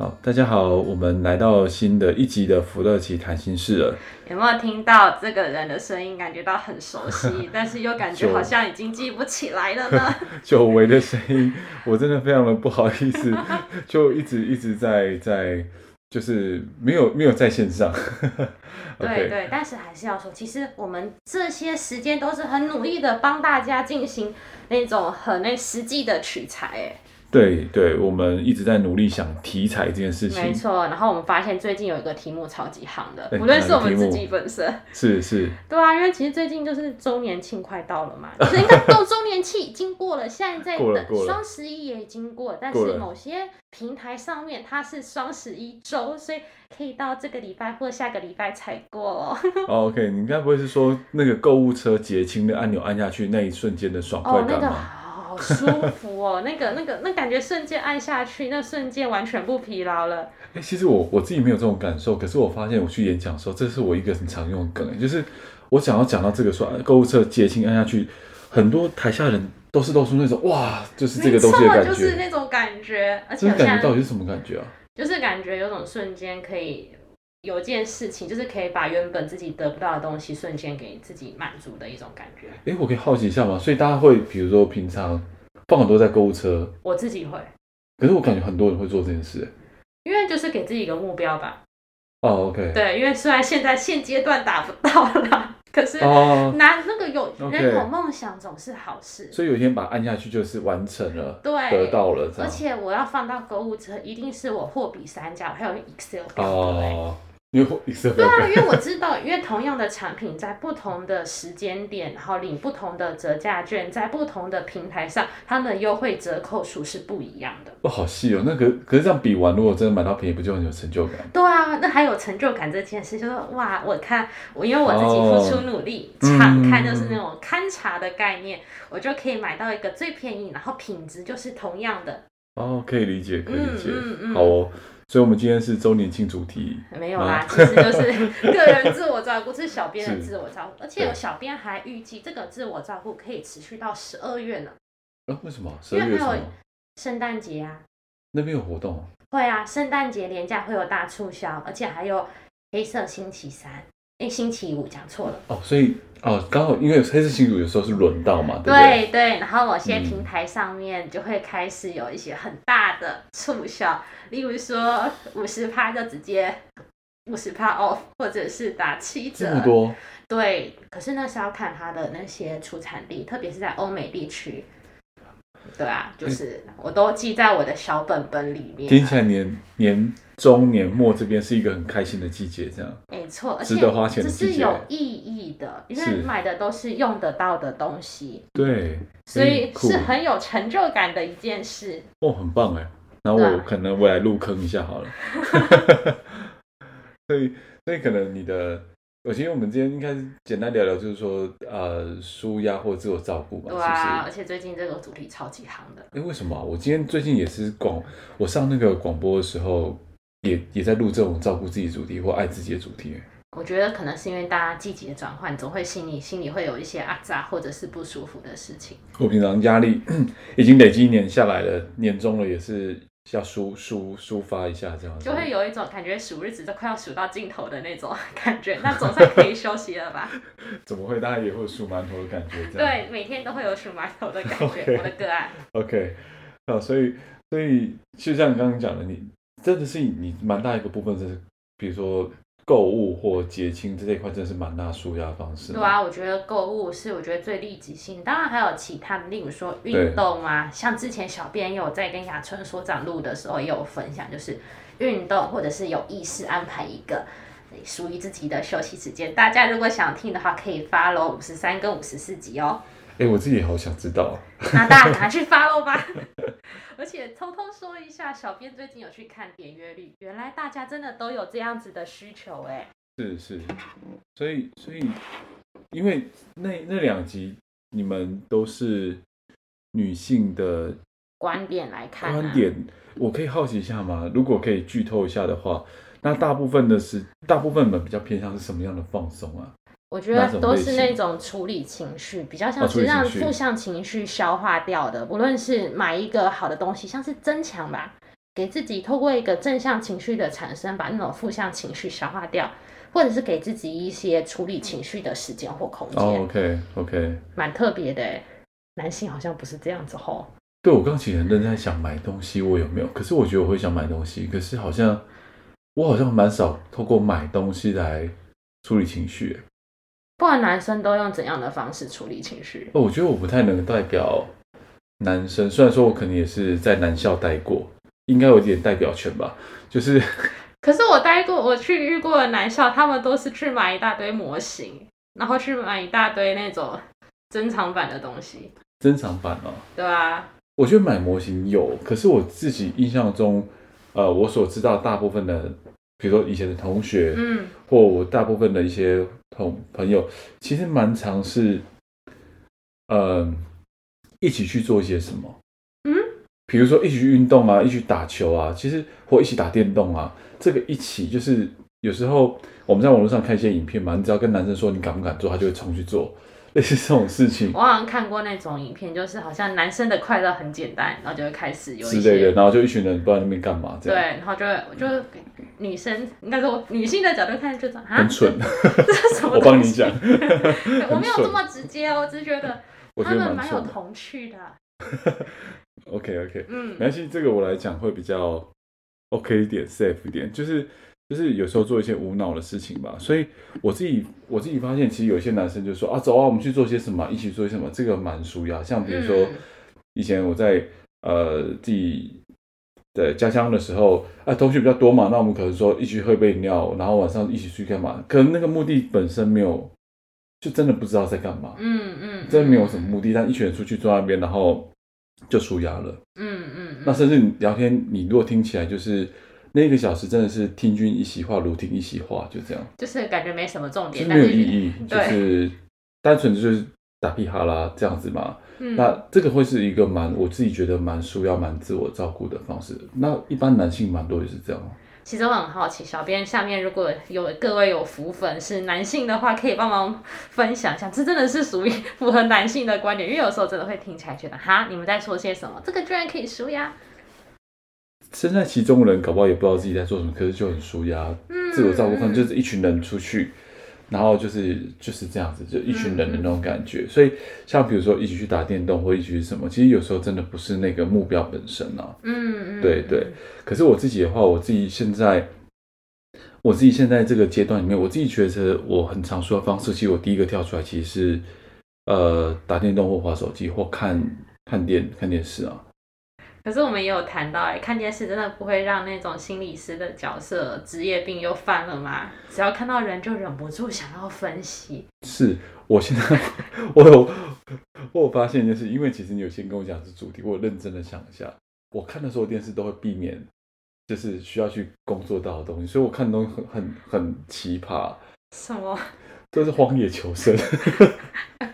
好，大家好，我们来到新的一集的福乐奇谈心事了。有没有听到这个人的声音？感觉到很熟悉，但是又感觉好像已经记不起来了呢。久违的声音，我真的非常的不好意思，就一直一直在在，就是没有没有在线上。对对，但是还是要说，其实我们这些时间都是很努力的帮大家进行那种很那实际的取材，哎。对对，我们一直在努力想题材这件事情。没错，然后我们发现最近有一个题目超级夯的，无论是我们自己本身，是是。对啊，因为其实最近就是周年庆快到了嘛，就是应该都周年庆已经过了，现在在等双十一也已经过了，但是某些平台上面它是双十一周，所以可以到这个礼拜或下个礼拜才过哦。Oh, OK，你该不会是说那个购物车结清的按钮按下去那一瞬间的爽快感吗？Oh, 好舒服哦，那个、那个、那感觉瞬间按下去，那瞬间完全不疲劳了。哎、欸，其实我我自己没有这种感受，可是我发现我去演讲的时候，这是我一个很常用的梗，就是我想要讲到这个说购物车结清按下去，很多台下人都是露出那种哇，就是这个东西的感觉，就是那种感觉，而且这感觉到底是什么感觉啊？就是感觉有种瞬间可以。有件事情，就是可以把原本自己得不到的东西，瞬间给自己满足的一种感觉。哎、欸，我可以好奇一下吗？所以大家会，比如说平常放很多在购物车，我自己会。可是我感觉很多人会做这件事，因为就是给自己一个目标吧。哦、oh，OK。对，因为虽然现在现阶段达不到了，可是拿那个有人有梦想总是好事。所以有一天把它按下去，就是完成了，对，得到了。而且我要放到购物车，一定是我货比三家，还有 Excel 表格。因为对啊，因为我 知道，因为同样的产品在不同的时间点，然后领不同的折价券，在不同的平台上，它的优惠折扣数是不一样的。哦，好细哦，那个可是这样比完，如果真的买到便宜，不就很有成就感？对啊，那还有成就感这件事，就是哇，我看我因为我自己付出努力，常、哦、看就是那种勘察的概念、嗯，我就可以买到一个最便宜，然后品质就是同样的。哦，可以理解，可以理解，嗯嗯嗯、好哦。所以，我们今天是周年庆主题。没有啦，其实就是 个人自我照顾，是小编的自我照顾，而且有小编还预计这个自我照顾可以持续到十二月呢。啊？为什么？十二月还有圣诞节啊。那边有活动？会啊，圣诞节连假会有大促销，而且还有黑色星期三。哎，星期五讲错了。哦，所以。哦，刚好因为黑色星期五有时候是轮到嘛，对对，对，然后某些平台上面就会开始有一些很大的促销，嗯、例如说五十趴就直接五十趴 off，或者是打七折。这么多？对，可是那是要看它的那些出产地，特别是在欧美地区。对啊，就是我都记在我的小本本里面。听起来年年中年末这边是一个很开心的季节，这样。没错，而且值得花钱的季节，这是有意义的，因为买的都是用得到的东西。对，所以是很有成就感的一件事。哦，很棒哎，那我可能我来入坑一下好了。所以，所以可能你的。我觉得我们今天应该是简单聊聊，就是说，呃，舒压或自我照顾吧。对啊，而且最近这个主题超级夯的。哎，为什么？我今天最近也是广，我上那个广播的时候也，也也在录这种照顾自己主题或爱自己的主题。我觉得可能是因为大家季节转换，总会心里心里会有一些阿杂或者是不舒服的事情。我平常压力 已经累积一年下来了，年终了也是。要抒抒抒发一下，这样就会有一种感觉，数日子都快要数到尽头的那种感觉。那总算可以休息了吧？怎么会？大家也会数馒头的感觉？对，每天都会有数馒头的感觉。Okay. 我的个案。OK，好，所以所以就像你刚刚讲的，你真的是你蛮大一个部分，就是比如说。购物或结清这一块真的是蛮大舒压方式。对啊，我觉得购物是我觉得最立即性，当然还有其他的，例如说运动啊，像之前小编有在跟雅春所长录的时候也有分享，就是运动或者是有意识安排一个属于自己的休息时间。大家如果想听的话，可以 follow 五十三跟五十四集哦。哎，我自己也好想知道。那大家赶快去 follow 吧。而且偷偷说一下，小编最近有去看点阅率，原来大家真的都有这样子的需求哎。是是，所以所以，因为那那两集你们都是女性的观点来看，观点，我可以好奇一下吗？如果可以剧透一下的话，那大部分的是大部分们比较偏向是什么样的放松啊？我觉得都是那种处理情绪，比较像是让负向情绪消化掉的。不论是买一个好的东西，像是增强吧，给自己透过一个正向情绪的产生，把那种负向情绪消化掉，或者是给自己一些处理情绪的时间或空间。Oh, OK OK，蛮特别的。男性好像不是这样子吼。对，我刚其实很认真在想买东西，我有没有？可是我觉得我会想买东西，可是好像我好像蛮少透过买东西来处理情绪。不管男生都用怎样的方式处理情绪？我觉得我不太能代表男生，虽然说我可能也是在男校待过，应该有点代表权吧。就是，可是我待过，我去遇过的男校，他们都是去买一大堆模型，然后去买一大堆那种珍藏版的东西。珍藏版哦？对啊。我觉得买模型有，可是我自己印象中，呃，我所知道大部分的。比如说以前的同学，嗯，或我大部分的一些同朋友，其实蛮常是，呃，一起去做一些什么，嗯，比如说一起去运动啊，一起去打球啊，其实或一起打电动啊，这个一起就是有时候我们在网络上看一些影片嘛，你只要跟男生说你敢不敢做，他就会冲去做。类似这种事情，我好像看过那种影片，就是好像男生的快乐很简单，然后就会开始有一些之类的，然后就一群人不知道那边干嘛这样。对，然后就会就女生应该说女性的角度看就啊，很蠢，这是什么？我帮你讲，我没有这么直接哦，我只是觉得他们蛮有童趣的。OK OK，嗯，没关系，这个我来讲会比较 OK 一点，safe 一点，就是。就是有时候做一些无脑的事情吧，所以我自己我自己发现，其实有些男生就说啊，走啊，我们去做些什么，一起做些什么，这个蛮舒压。像比如说，以前我在呃自己的家乡的时候，啊，同学比较多嘛，那我们可能说一起去喝杯饮料，然后晚上一起去干嘛？可能那个目的本身没有，就真的不知道在干嘛。嗯嗯，真的没有什么目的，但一群人出去坐那边，然后就舒压了。嗯嗯，那甚至你聊天，你如果听起来就是。那一个小时真的是听君一席话，如听一席话，就这样，就是感觉没什么重点，就是没有意义，就是单纯就是打屁哈啦这样子嘛。嗯、那这个会是一个蛮我自己觉得蛮舒要蛮自我照顾的方式。那一般男性蛮多也是这样。其实我很好奇，小编下面如果有各位有福粉是男性的话，可以帮忙分享一下，这真的是属于符合男性的观点，因为有时候真的会听起来觉得哈，你们在说些什么？这个居然可以舒压。身在其中的人，搞不好也不知道自己在做什么，可是就很舒压，自我照顾方就是一群人出去，然后就是就是这样子，就一群人的那种感觉。所以，像比如说一起去打电动，或一起去什么，其实有时候真的不是那个目标本身啊。嗯嗯，对对。可是我自己的话，我自己现在，我自己现在这个阶段里面，我自己觉得我很常说的方式，其实我第一个跳出来，其实是呃打电动或划手机或看看电看电视啊。可是我们也有谈到，哎，看电视真的不会让那种心理师的角色职业病又犯了吗？只要看到人就忍不住想要分析。是我现在 我有我有发现一件事，因为其实你有先跟我讲是主题，我认真的想一下，我看的时候电视都会避免，就是需要去工作到的东西，所以我看的东西很很很奇葩。什么？都是荒野求生。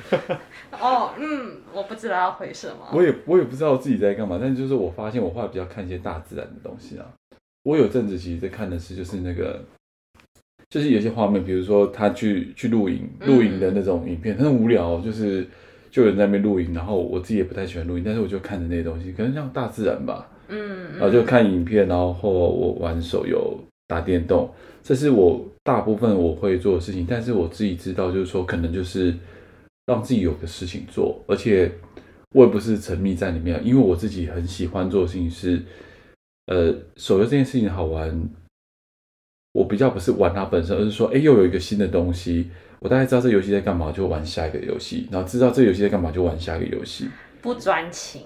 哦，嗯，我不知道要回什么。我也我也不知道自己在干嘛，但就是我发现我会比较看一些大自然的东西啊。我有阵子其实在看的是就是那个，就是有些画面，比如说他去去露营，露营的那种影片，很无聊，就是就有人在那边露营，然后我自己也不太喜欢露营，但是我就看着那些东西，可能像大自然吧，嗯，然后就看影片，然后我玩手游、打电动，这是我大部分我会做的事情，但是我自己知道，就是说可能就是。让自己有个事情做，而且我也不是沉迷在里面，因为我自己很喜欢做的事情是，呃，手游这件事情好玩。我比较不是玩它本身，而是说，哎，又有一个新的东西，我大概知道这游戏在干嘛，就玩下一个游戏，然后知道这游戏在干嘛，就玩下一个游戏。不专情。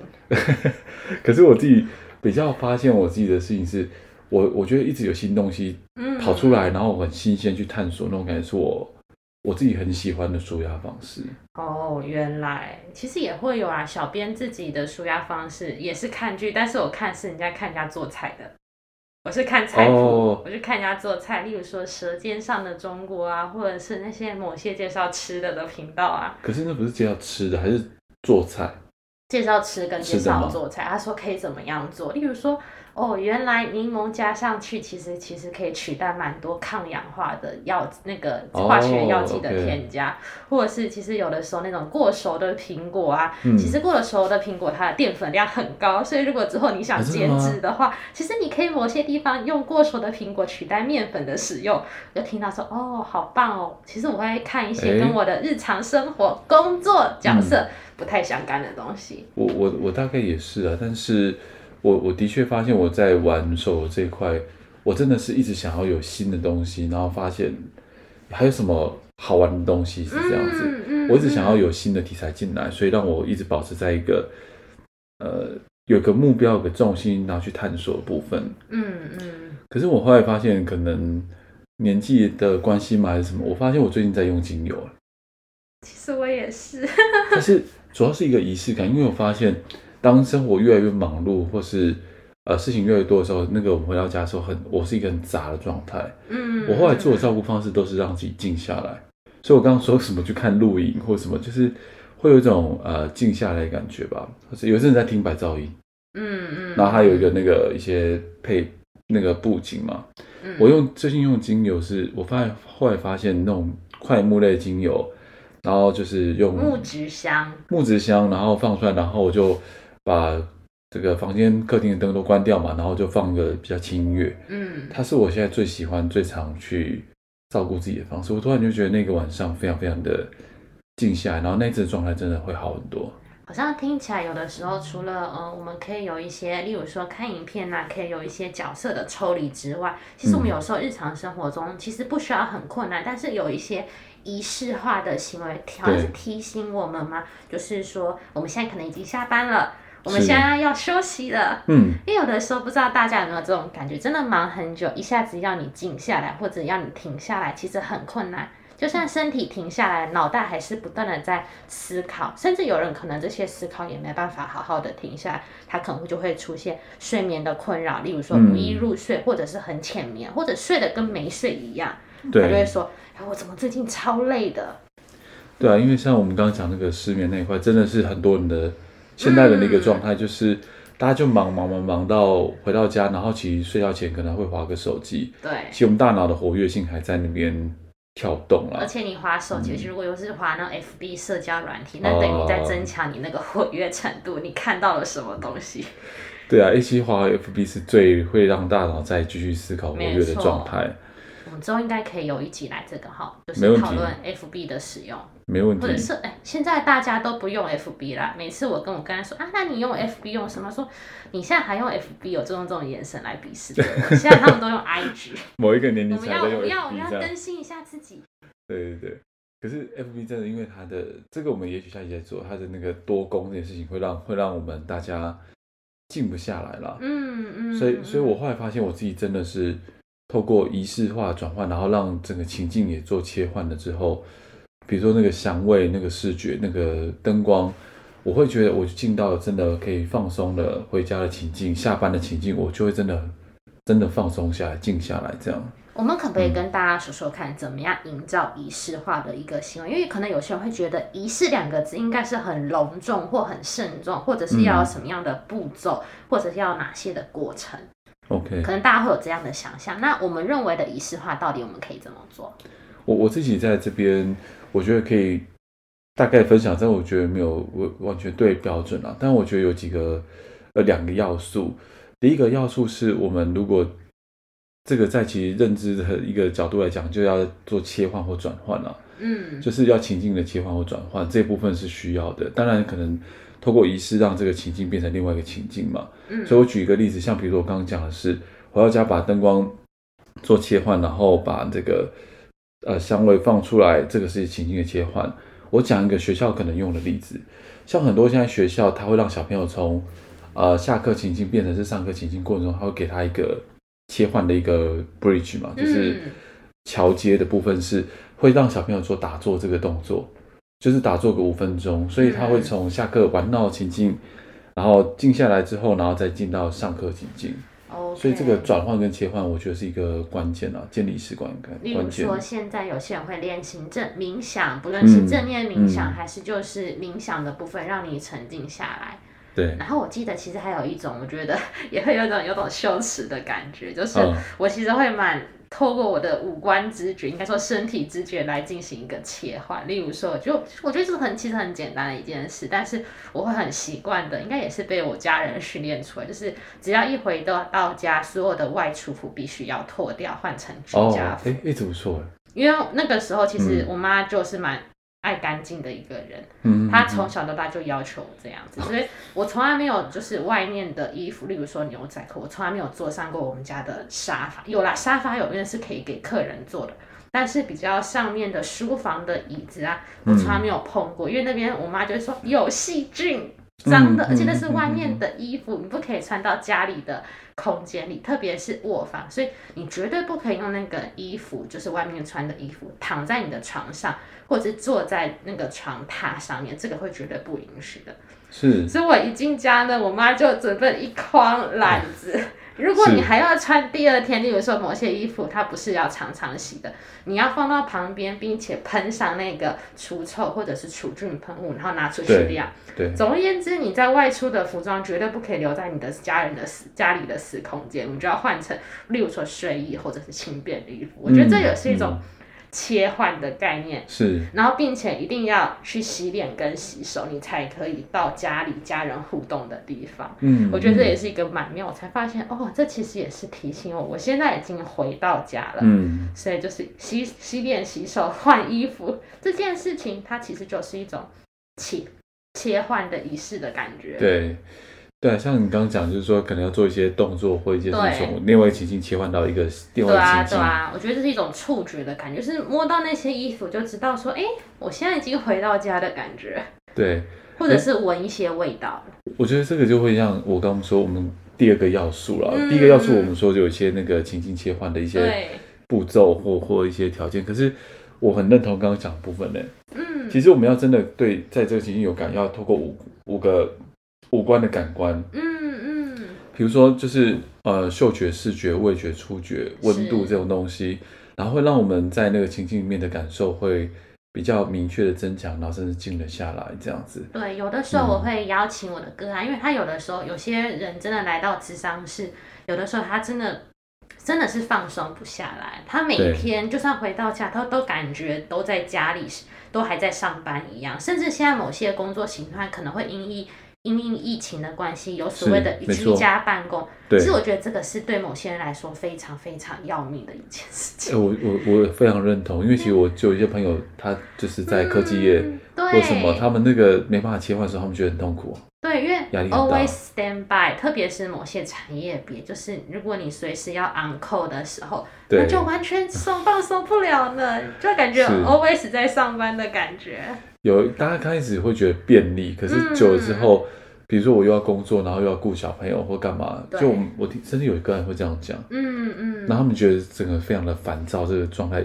可是我自己比较发现我自己的事情是，我我觉得一直有新东西跑出来，嗯、然后我很新鲜去探索那种感觉，是我我自己很喜欢的舒压方式。哦，原来其实也会有啊，小编自己的舒压方式也是看剧，但是我看是人家看人家做菜的。我是看菜谱，oh, 我是看人家做菜，例如说《舌尖上的中国》啊，或者是那些某些介绍吃的的频道啊。可是那不是介绍吃的，还是做菜？介绍吃跟介绍做菜，他说可以怎么样做，例如说。哦，原来柠檬加上去，其实其实可以取代蛮多抗氧化的药，那个化学药剂的添加，oh. 或者是其实有的时候那种过熟的苹果啊，嗯、其实过了熟的苹果它的淀粉量很高，所以如果之后你想减脂的话，其实你可以某些地方用过熟的苹果取代面粉的使用。我就听到说，哦，好棒哦！其实我会看一些跟我的日常生活、欸、工作角色不太相干的东西。我我我大概也是啊，但是。我我的确发现我在玩手游这一块，我真的是一直想要有新的东西，然后发现还有什么好玩的东西是这样子。嗯嗯、我一直想要有新的题材进来，所以让我一直保持在一个呃有个目标、有个重心，然后去探索的部分。嗯嗯。嗯可是我后来发现，可能年纪的关系嘛，还是什么？我发现我最近在用精油。其实我也是。但是主要是一个仪式感，因为我发现。当生活越来越忙碌，或是呃事情越来越多的时候，那个我们回到家的时候很，很我是一个很杂的状态。嗯，我后来做的照顾方式都是让自己静下来。所以我刚刚说什么去看录影或什么，就是会有一种呃静下来的感觉吧。或者有些人在听白噪音，嗯嗯，然后还有一个那个一些配那个布景嘛。嗯，我用最近用精油是，我发现后来发现那种快木类精油，然后就是用木质香，木质香，然后放出来，然后我就。把这个房间、客厅的灯都关掉嘛，然后就放个比较轻音乐。嗯，它是我现在最喜欢、最常去照顾自己的方式。我突然就觉得那个晚上非常非常的静下来，然后那次状态真的会好很多。好像听起来有的时候，除了呃，我们可以有一些，例如说看影片呐、啊，可以有一些角色的抽离之外，其实我们有时候日常生活中其实不需要很困难，但是有一些。仪式化的行为，好像是提醒我们吗？就是说，我们现在可能已经下班了，我们现在要休息了。嗯，因为有的时候不知道大家有没有这种感觉，真的忙很久，一下子要你静下来，或者要你停下来，其实很困难。就算身体停下来，脑袋还是不断的在思考，甚至有人可能这些思考也没办法好好的停下来，他可能就会出现睡眠的困扰，例如说不易入睡，或者是很浅眠，或者睡得跟没睡一样。对，他就会说。哎我怎么最近超累的？对啊，因为像我们刚刚讲那个失眠那一块，真的是很多人的现代人的那个状态，就是大家就忙忙忙忙到回到家，然后其实睡觉前可能会划个手机。对，其实我们大脑的活跃性还在那边跳动了。而且你划手机，如果又是划那 FB 社交软体，那等于在增强你那个活跃程度。你看到了什么东西？对啊，一起划 FB 是最会让大脑再继续思考活跃的状态。我们之后应该可以有一集来这个哈，就是讨论 FB 的使用，没问题。或者是哎，现在大家都不用 FB 啦。每次我跟我刚才说啊，那你用 FB 用什么？说你现在还用 FB，有这种这种眼神来鄙视。现在他们都用 IG。某一个年龄层都用 FB，我们要我们要更新一下自己。对对对，可是 FB 真的因为它的这个，我们也许下一集再做它的那个多功这件事情，会让会让我们大家静不下来了。嗯嗯。所以所以我后来发现我自己真的是。透过仪式化转换，然后让整个情境也做切换了之后，比如说那个香味、那个视觉、那个灯光，我会觉得我进到了真的可以放松的回家的情境、下班的情境，我就会真的真的放松下来、静下来这样。我们可不可以跟大家说说看，怎么样营造仪式化的一个行为？因为可能有些人会觉得仪式两个字应该是很隆重或很慎重，或者是要什么样的步骤，嗯、或者是要哪些的过程。OK，可能大家会有这样的想象。那我们认为的仪式化，到底我们可以怎么做？我我自己在这边，我觉得可以大概分享，但我觉得没有完完全对标准啊。但我觉得有几个呃两个要素。第一个要素是我们如果这个在其认知的一个角度来讲，就要做切换或转换了。嗯，就是要情境的切换或转换，这部分是需要的。当然可能。透过仪式让这个情境变成另外一个情境嘛，嗯，所以我举一个例子，像比如说我刚刚讲的是回到家把灯光做切换，然后把这个呃香味放出来，这个是情境的切换。我讲一个学校可能用的例子，像很多现在学校，他会让小朋友从呃下课情境变成是上课情境过程中，他会给他一个切换的一个 bridge 嘛，就是桥接的部分是会让小朋友做打坐这个动作，就是打坐个五分钟，所以他会从下课玩闹情境，然后静下来之后，然后再进到上课情境。Okay. 所以这个转换跟切换，我觉得是一个关键啊，建立习惯感。例如说，现在有些人会练习正冥想，不论是正念冥想，嗯、还是就是冥想的部分，让你沉静下来。对。然后我记得其实还有一种，我觉得 也会有种有种羞耻的感觉，就是我其实会蛮。透过我的五官知觉，应该说身体知觉来进行一个切换。例如说，就我觉得这是很其实很简单的一件事，但是我会很习惯的，应该也是被我家人训练出来，就是只要一回到到家，所有的外出服必须要脱掉，换成居家服。哎、哦，一直不错。因为那个时候其实我妈就是蛮。爱干净的一个人，嗯，他从小到大就要求我这样子，所以我从来没有就是外面的衣服，例如说牛仔裤，我从来没有坐上过我们家的沙发。有啦，沙发有边是可以给客人坐的，但是比较上面的书房的椅子啊，我从来没有碰过，因为那边我妈就会说有细菌。脏的，而且那是外面的衣服，你不可以穿到家里的空间里，特别是卧房，所以你绝对不可以用那个衣服，就是外面穿的衣服，躺在你的床上，或者是坐在那个床榻上面，这个会绝对不允许的。是，所以我一进家呢，我妈就准备一筐篮子。如果你还要穿第二天，例如说某些衣服它不是要常常洗的，你要放到旁边，并且喷上那个除臭或者是除菌喷雾，然后拿出去晾。对。总而言之，你在外出的服装绝对不可以留在你的家人的私家里的私空间，你就要换成，例如说睡衣或者是轻便的衣服。我觉得这也是一种。嗯嗯切换的概念是，然后并且一定要去洗脸跟洗手，你才可以到家里家人互动的地方。嗯，我觉得这也是一个蛮妙，我才发现哦，这其实也是提醒我，我现在已经回到家了。嗯，所以就是洗洗脸、洗手、换衣服这件事情，它其实就是一种切切换的仪式的感觉。对。对，像你刚刚讲，就是说可能要做一些动作或一些这种另外情境切换到一个另外情境。对啊，对啊，我觉得这是一种触觉的感觉，就是摸到那些衣服就知道说，哎，我现在已经回到家的感觉。对，或者是闻一些味道。我觉得这个就会像我刚刚说，我们第二个要素了。嗯、第一个要素我们说就有一些那个情境切换的一些步骤或或一些条件，可是我很认同刚刚讲的部分呢。嗯，其实我们要真的对在这个情境有感，要透过五五个。五官的感官，嗯嗯，比如说就是呃嗅觉、视觉、味觉、触觉、温度这种东西，然后会让我们在那个情境里面的感受会比较明确的增强，然后甚至静了下来这样子。对，有的时候我会邀请我的个案，嗯，因为他有的时候有些人真的来到咨商室，有的时候他真的真的是放松不下来，他每一天就算回到家，他都感觉都在家里，都还在上班一样，甚至现在某些工作形态可能会因应。因应疫情的关系，有所谓的居家办公，其实我觉得这个是对某些人来说非常非常要命的一件事情。我我我非常认同，因为其实我就有一些朋友，他就是在科技业，为、嗯、什么他们那个没办法切换的时候，他们觉得很痛苦。对，因为 always stand by，特别是某些产业别，就是如果你随时要 on call 的时候，那就完全松放松不了了，就感觉 always 在上班的感觉。有，大家开始会觉得便利，可是久了之后，嗯、比如说我又要工作，然后又要顾小朋友或干嘛，就我我听甚至有一个人会这样讲，嗯嗯，然后他们觉得整个非常的烦躁，这个状态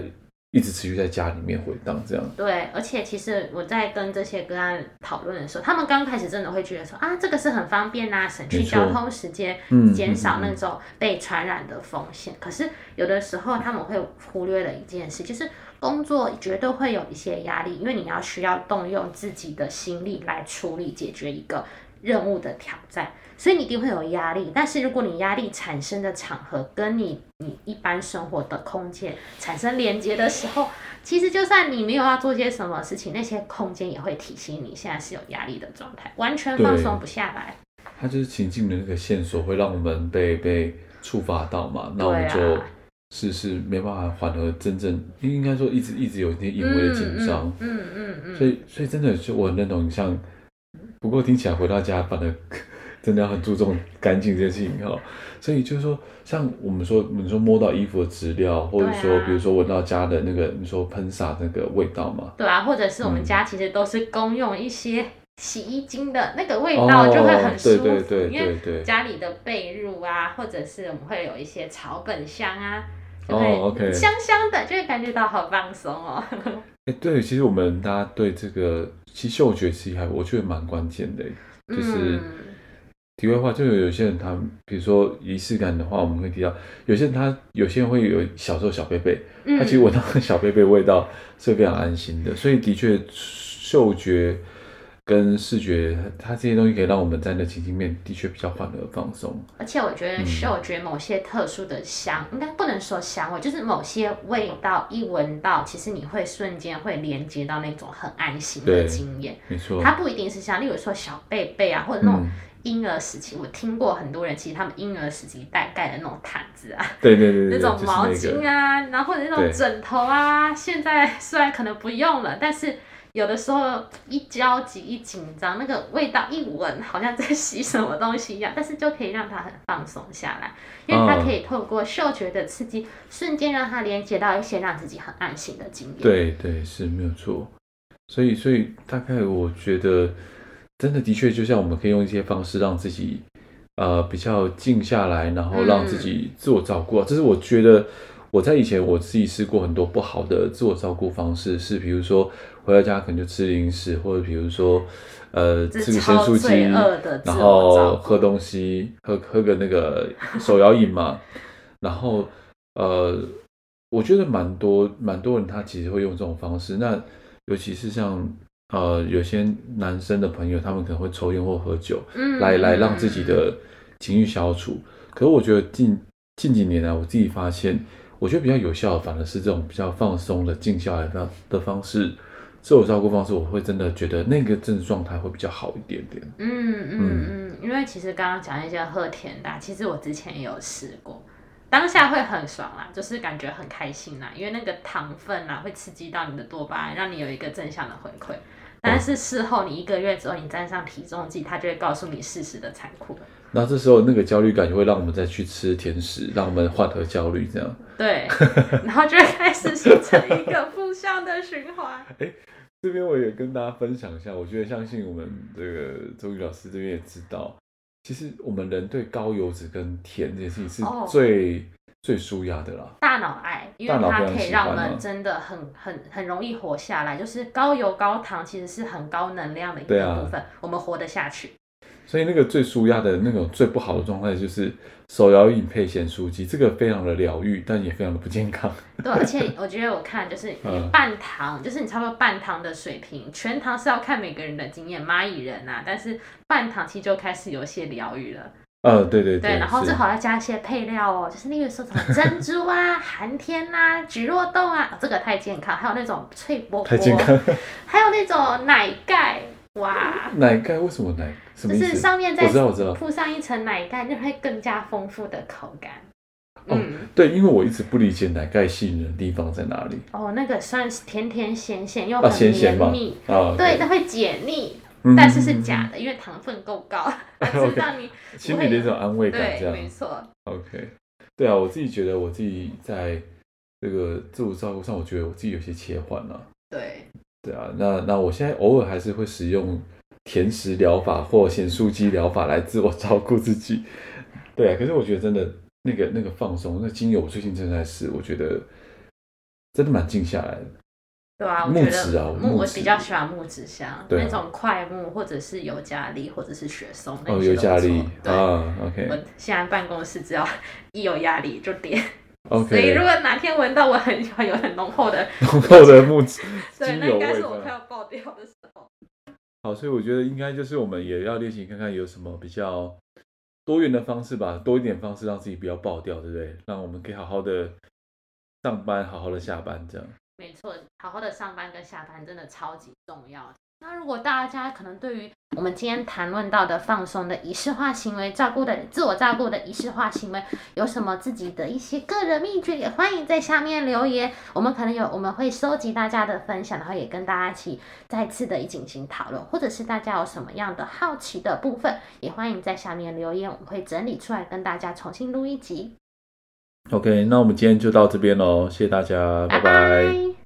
一直持续在家里面回荡这样。对，而且其实我在跟这些个案讨论的时候，他们刚开始真的会觉得说啊，这个是很方便啊，省去交通时间，减少那种被传染的风险。可是有的时候他们会忽略了一件事，就是。工作绝对会有一些压力，因为你要需要动用自己的心力来处理解决一个任务的挑战，所以你一定会有压力。但是如果你压力产生的场合跟你你一般生活的空间产生连接的时候，其实就算你没有要做些什么事情，那些空间也会提醒你现在是有压力的状态，完全放松不下来。它就是情境的那个线索会让我们被被触发到嘛，那我们就。是是没办法缓和真正，应该说一直一直有一点隐微的紧张，嗯嗯嗯，所以所以真的就我很认同你，像不过听起来回到家反正 真的要很注重干净这件事情哈，所以就是说像我们说你说摸到衣服的质料，或者说比如说闻到家的那个你说喷洒那个味道嘛，对啊，或者是我们家其实都是公用一些洗衣精的那个味道就会很舒服，对对对对对，因为家里的被褥啊，或者是我们会有一些草本香啊。哦，OK，香香的，就会感觉到好放松哦。哎，对，其实我们大家对这个其实嗅觉其实还我觉得蛮关键的，就是。嗯题外话，就有有些人他，比如说仪式感的话，我们会提到，有些人他有些人会有小时候小贝贝，他其实闻到小贝贝味道是非常安心的，所以的确嗅觉跟视觉，它这些东西可以让我们在那情境面的确比较缓和放松。而且我觉得嗅觉某些特殊的香，嗯、应该不能说香味，就是某些味道一闻到，其实你会瞬间会连接到那种很安心的经验。没错，它不一定是像，例如说小贝贝啊，或者那种。婴儿时期，我听过很多人，其实他们婴儿时期带盖的那种毯子啊，对对对，那种毛巾啊，那然后或者那种枕头啊，现在虽然可能不用了，但是有的时候一焦急一紧张，那个味道一闻，好像在洗什么东西一样，但是就可以让他很放松下来，因为他可以透过嗅觉的刺激，瞬间让他连接到一些让自己很安心的经验。对对，是没有错。所以所以大概我觉得。真的的确，就像我们可以用一些方式让自己，呃，比较静下来，然后让自己自我照顾。嗯、这是我觉得我在以前我自己试过很多不好的自我照顾方式，是比如说回到家可能就吃零食，或者比如说呃吃个咸酥鸡，然后喝东西，喝喝个那个 手摇饮嘛。然后呃，我觉得蛮多蛮多人他其实会用这种方式，那尤其是像。呃，有些男生的朋友，他们可能会抽烟或喝酒，嗯，来来让自己的情绪消除。可是我觉得近近几年来，我自己发现，我觉得比较有效的反而是这种比较放松的静下来的的方式，自我照顾方式，我会真的觉得那个真的状态会比较好一点点。嗯嗯嗯，因为其实刚刚讲那些喝甜的，其实我之前也有试过。当下会很爽啦，就是感觉很开心啦，因为那个糖分啊会刺激到你的多巴胺，让你有一个正向的回馈。但是事后你一个月之后你站上体重计，它就会告诉你事实的残酷。那这时候那个焦虑感就会让我们再去吃甜食，让我们缓和焦虑，这样。对，然后就会开始形成一个负向的循环。哎，这边我也跟大家分享一下，我觉得相信我们这个周瑜老师这边也知道。其实我们人对高油脂跟甜这件事情是最、哦、最舒压的啦。大脑爱，因为它可以让我们真的很很很容易活下来。就是高油高糖其实是很高能量的一个部分，啊、我们活得下去。所以那个最舒压的那种最不好的状态就是手摇饮配咸酥鸡，这个非常的疗愈，但也非常的不健康。对，而且我觉得我看就是半糖，嗯、就是你差不多半糖的水平，全糖是要看每个人的经验，蚂蚁人啊，但是半糖其实就开始有些疗愈了。呃、嗯，对对对，对，然后最好要加一些配料哦，是就是例如说什么珍珠啊、寒天啊、菊若豆啊，这个太健康，还有那种脆波波，太健康，还有那种奶盖。哇，奶盖为什么奶？就是上面再铺上一层奶盖，就会更加丰富的口感。哦、嗯，对，因为我一直不理解奶盖吸引人的地方在哪里。哦，那个算是甜甜咸咸又很绵密，啊、对，它会解腻，嗯、但是是假的，因为糖分够高，知道你心里的一种安慰感，这样没错。OK，对啊，我自己觉得我自己在这个自我照顾上，我觉得我自己有些切换了。对。对啊，那那我现在偶尔还是会使用甜食疗法或咸酥鸡疗法来自我 照顾自己。对啊，可是我觉得真的那个那个放松，那精油我最近正在试，我觉得真的蛮静下来的。对啊，木质啊，木我比较喜欢木质香，啊，那种快木或者是尤加利或者是雪松那种。哦，尤加利对啊，OK。我现在办公室只要 一有压力就点。Okay, 所以如果哪天闻到我很喜欢有很浓厚的 浓厚的木质，对，那应该是我快要爆掉的时候。好，所以我觉得应该就是我们也要练习看看有什么比较多元的方式吧，多一点方式让自己不要爆掉，对不对？让我们可以好好的上班，好好的下班，这样。没错，好好的上班跟下班真的超级重要。那如果大家可能对于我们今天谈论到的放松的仪式化行为、照顾的自我照顾的仪式化行为，有什么自己的一些个人秘诀，也欢迎在下面留言。我们可能有，我们会收集大家的分享，然后也跟大家一起再次的进行讨论，或者是大家有什么样的好奇的部分，也欢迎在下面留言，我们会整理出来跟大家重新录一集。OK，那我们今天就到这边喽，谢谢大家，拜拜。拜拜。